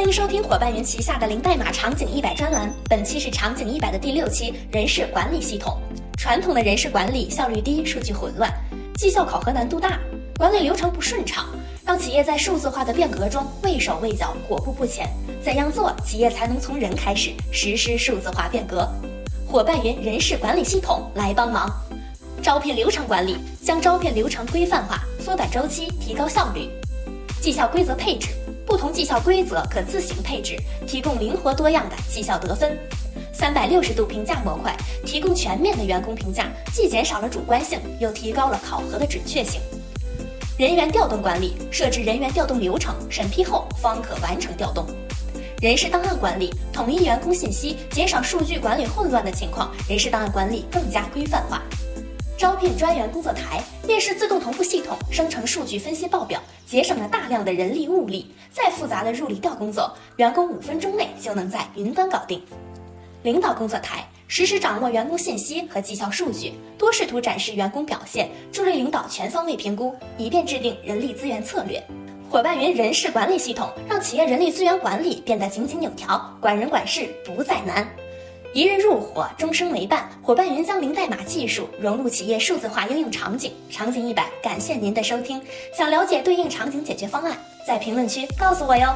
欢迎收听伙伴云旗下的零代码场景一百专栏。本期是场景一百的第六期，人事管理系统。传统的人事管理效率低，数据混乱，绩效考核难度大，管理流程不顺畅，让企业在数字化的变革中畏手畏脚，裹步不前。怎样做，企业才能从人开始实施数字化变革？伙伴云人事管理系统来帮忙。招聘流程管理，将招聘流程规范化，缩短周期，提高效率。绩效规则配置，不同绩效规则可自行配置，提供灵活多样的绩效得分。三百六十度评价模块，提供全面的员工评价，既减少了主观性，又提高了考核的准确性。人员调动管理，设置人员调动流程，审批后方可完成调动。人事档案管理，统一员工信息，减少数据管理混乱的情况，人事档案管理更加规范化。招聘专员工作台，面试自动同步系统生成数据分析报表，节省了大量的人力物力。再复杂的入理调工作，员工五分钟内就能在云端搞定。领导工作台，实时掌握员工信息和绩效数据，多视图展示员工表现，助力领导全方位评估，以便制定人力资源策略。伙伴云人事管理系统，让企业人力资源管理变得井井有条，管人管事不再难。一日入伙，终生为伴。伙伴云将零代码技术融入企业数字化应用场景。场景一百，感谢您的收听。想了解对应场景解决方案，在评论区告诉我哟。